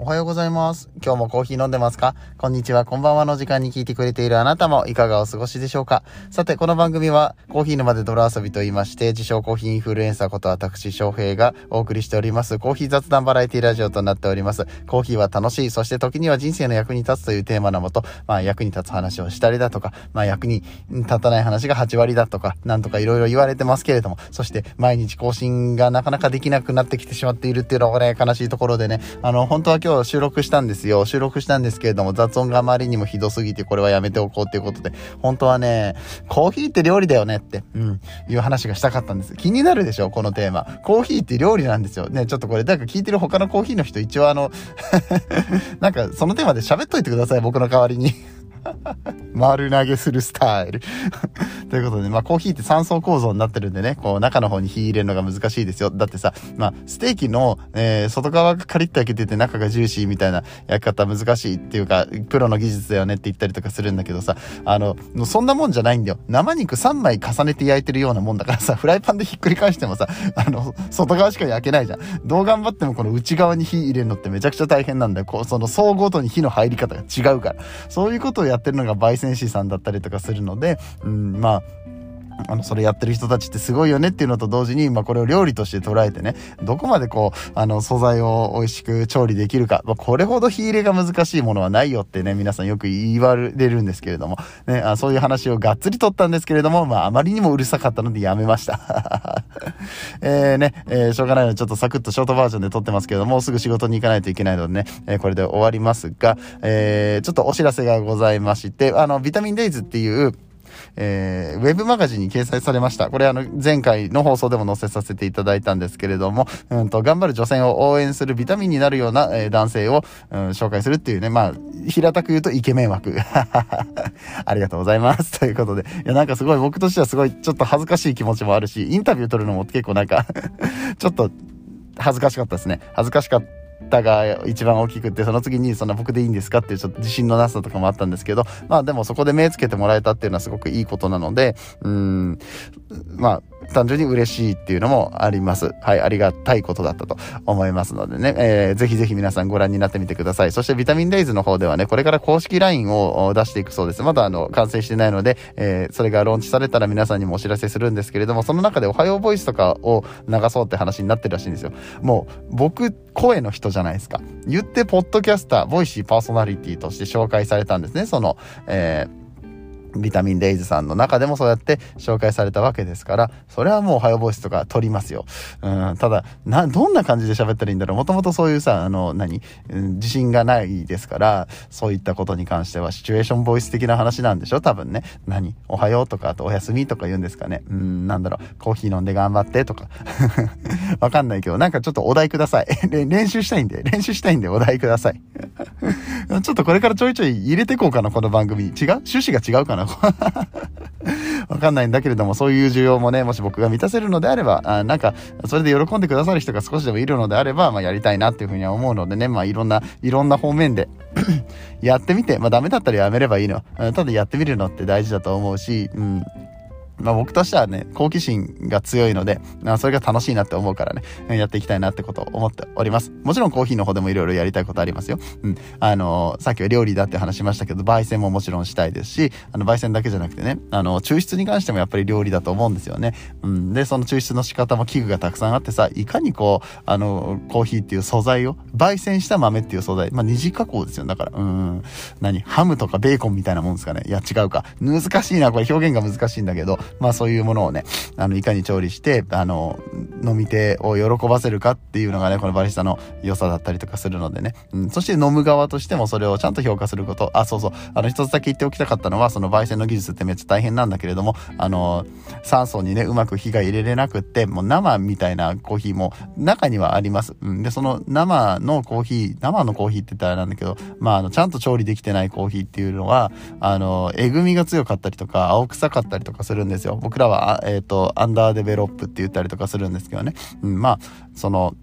おはようございます。今日もコーヒー飲んでますか？こんにちは、こんばんはの時間に聞いてくれているあなたもいかがお過ごしでしょうか？さて、この番組はコーヒー沼で泥遊びと言いまして、自称コーヒーインフルエンサーこと私翔平がお送りしておりますコーヒー雑談バラエティラジオとなっております。コーヒーは楽しい、そして時には人生の役に立つというテーマのもと、まあ役に立つ話をしたりだとか、まあ役に立たない話が8割だとか、なんとかいろいろ言われてますけれども、そして毎日更新がなかなかできなくなってきてしまっているっていうのがね、悲しいところでね、あの、本当は今日今日収録したんですよ。収録したんですけれども、雑音があまりにもひどすぎて、これはやめておこうっていうことで、本当はね、コーヒーって料理だよねって、うん、いう話がしたかったんです。気になるでしょこのテーマ。コーヒーって料理なんですよ。ね、ちょっとこれ、なんか聞いてる他のコーヒーの人、一応あの、なんかそのテーマで喋っといてください、僕の代わりに。丸投げするスタイル。ということで、まあコーヒーって3層構造になってるんでね、こう中の方に火入れるのが難しいですよ。だってさ、まあステーキの、えー外側がカリッと焼けてて中がジューシーみたいな焼き方難しいっていうか、プロの技術だよねって言ったりとかするんだけどさ、あの、そんなもんじゃないんだよ。生肉3枚重ねて焼いてるようなもんだからさ、フライパンでひっくり返してもさ、あの、外側しか焼けないじゃん。どう頑張ってもこの内側に火入れるのってめちゃくちゃ大変なんだよ。こう、その層ごとに火の入り方が違うから。そういうことをやってるのが焙煎師さんだったりとかするので、うん、まあ、あの、それやってる人たちってすごいよねっていうのと同時に、まあ、これを料理として捉えてね、どこまでこう、あの、素材を美味しく調理できるか、まあ、これほど火入れが難しいものはないよってね、皆さんよく言われるんですけれども、ね、あそういう話をがっつり取ったんですけれども、まあ、あまりにもうるさかったのでやめました。えーね、えーしょうがないのでちょっとサクッとショートバージョンで撮ってますけども、もうすぐ仕事に行かないといけないのでね、えーこれで終わりますが、えーちょっとお知らせがございまして、あの、ビタミンデイズっていう、えーウェブマガジンに掲載されました。これあの、前回の放送でも載せさせていただいたんですけれども、うんと、頑張る女性を応援するビタミンになるような、えー男性を、うん紹介するっていうね、まあ、平たく言うとイケメン枠。ありがとうございます。ということで。いや、なんかすごい僕としてはすごいちょっと恥ずかしい気持ちもあるし、インタビュー取るのも結構なんか ちょっと恥ずかしかったですね。恥ずかしかったが一番大きくて、その次にそんな僕でいいんですかっていうちょっと自信のなさとかもあったんですけど、まあでもそこで目つけてもらえたっていうのはすごくいいことなので、うん、まあ、単純に嬉しいっていうのもあります。はい、ありがたいことだったと思いますのでね、えーぜひぜひ皆さんご覧になってみてください。そしてビタミンデイズの方ではね、これから公式 LINE を出していくそうです。まだあの、完成してないので、えーそれがローンチされたら皆さんにもお知らせするんですけれども、その中でおはようボイスとかを流そうって話になってるらしいんですよ。もう、僕、声の人じゃないですか。言って、ポッドキャスター、ボイシーパーソナリティとして紹介されたんですね。その、えービタミンデイズさんの中でもそうやって紹介されたわけですから、それはもうおはようボイスとか取りますよ。うん、ただ、な、どんな感じで喋ったらいいんだろう？もともとそういうさ、あの、何、うん自信がないですから、そういったことに関してはシチュエーションボイス的な話なんでしょ？多分ね。何？おはようとか、あとおやすみとか言うんですかね？うん、なんだろう？コーヒー飲んで頑張ってとか。わかんないけど、なんかちょっとお題ください。練習したいんで、練習したいんでお題ください。ちょっとこれからちょいちょい入れてこうかな、この番組。違う？趣旨が違うかな？わかんないんだけれども、そういう需要もね、もし僕が満たせるのであれば、あなんか、それで喜んでくださる人が少しでもいるのであれば、まあ、やりたいなっていうふうには思うのでね、まあ、いろんな、いろんな方面で やってみて、まあ、ダメだったらやめればいいの。ただやってみるのって大事だと思うし、うん。まあ僕としてはね、好奇心が強いので、まあそれが楽しいなって思うからね、やっていきたいなってことを思っております。もちろんコーヒーの方でもいろいろやりたいことありますよ。うん。あのさっきは料理だって話しましたけど、焙煎ももちろんしたいですし、あの、焙煎だけじゃなくてね、あの、抽出に関してもやっぱり料理だと思うんですよね。うん。で、その抽出の仕方も器具がたくさんあってさ、いかにこう、あの、コーヒーっていう素材を、焙煎した豆っていう素材、まあ二次加工ですよ。だから、うん。何？ハムとかベーコンみたいなもんですかね。いや、違うか。難しいな。これ表現が難しいんだけど、まあそういうものをね、あの、いかに調理して、あの、飲み手を喜ばせるかっていうのがね、このバリスタの良さだったりとかするのでね。うん、そして飲む側としてもそれをちゃんと評価すること。あ、そうそう。あの、一つだけ言っておきたかったのは、その焙煎の技術ってめっちゃ大変なんだけれども、あの、酸素にね、うまく火が入れれなくって、もう生みたいなコーヒーも中にはあります。うん、で、その生のコーヒー、生のコーヒーって言ったらあれなんだけど、まあ、あの、ちゃんと調理できてないコーヒーっていうのは、あの、えぐみが強かったりとか、青臭かったりとかするんですよ。僕らは、えっ、と、アンダーデベロップって言ったりとかするんですけどね。うん、まあ、その、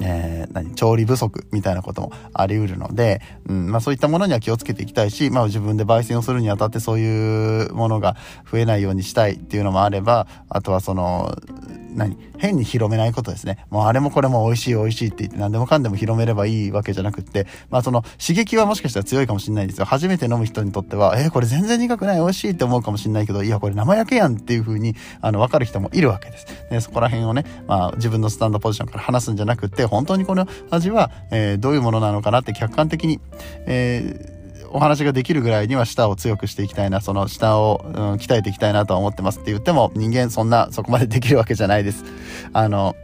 えー何調理不足みたいなこともあり得るので、うんまあ、そういったものには気をつけていきたいし、まあ、自分で焙煎をするにあたってそういうものが増えないようにしたいっていうのもあればあとはその何変に広めないことですね。もうあれもこれも美味しい美味しいって言って何でもかんでも広めればいいわけじゃなくって、まあその刺激はもしかしたら強いかもしれないですよ。初めて飲む人にとっては、えー、これ全然苦くない美味しいって思うかもしれないけど、いやこれ生焼けやんっていう風に、あの、わかる人もいるわけです。で、そこら辺をね、まあ自分のスタンドポジションから話すんじゃなくって、本当にこの味は、えー、どういうものなのかなって客観的に、えーお話ができるぐらいには舌を強くしていきたいな、その舌を、うん、鍛えていきたいなとは思ってますって言っても人間そんなそこまでできるわけじゃないです。あの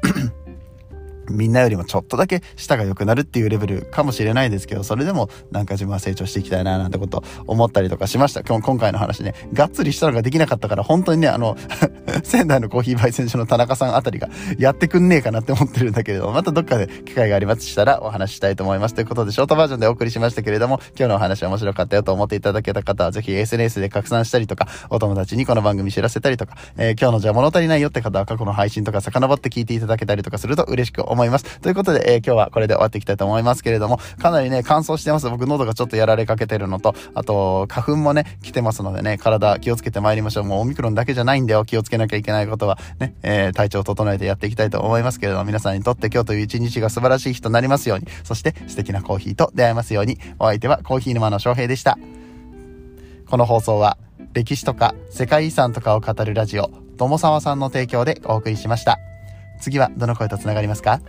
みんなよりもちょっとだけ舌が良くなるっていうレベルかもしれないですけど、それでもなんか自分は成長していきたいななんてこと思ったりとかしました。今日、今回の話ね、がっつりしたのができなかったから、本当にね、あの 仙台のコーヒー焙煎所の田中さんあたりがやってくんねえかなって思ってるんだけれども、またどっかで機会がありましたらお話ししたいと思います。ということで、ショートバージョンでお送りしましたけれども、今日のお話面白かったよと思っていただけた方は、ぜひ SNS で拡散したりとか、お友達にこの番組知らせたりとか、えー、今日のじゃ物足りないよって方は過去の配信とか遡って聞いていただけたりとかすると嬉しく思います。思いますということで、えー、今日はこれで終わっていきたいと思いますけれども、かなりね、乾燥してます。僕喉がちょっとやられかけてるのと、あと、花粉もね、来てますのでね、体気をつけて参りましょう。もうオミクロンだけじゃないんだよ。気をつけなきゃいけないことは、ね、えー、体調を整えてやっていきたいと思いますけれども、皆さんにとって今日という一日が素晴らしい日となりますように、そして素敵なコーヒーと出会えますように、お相手はコーヒー沼の翔平でした。この放送は、歴史とか世界遺産とかを語るラジオ、友沢さんの提供でお送りしました。次はどの声とつながりますか？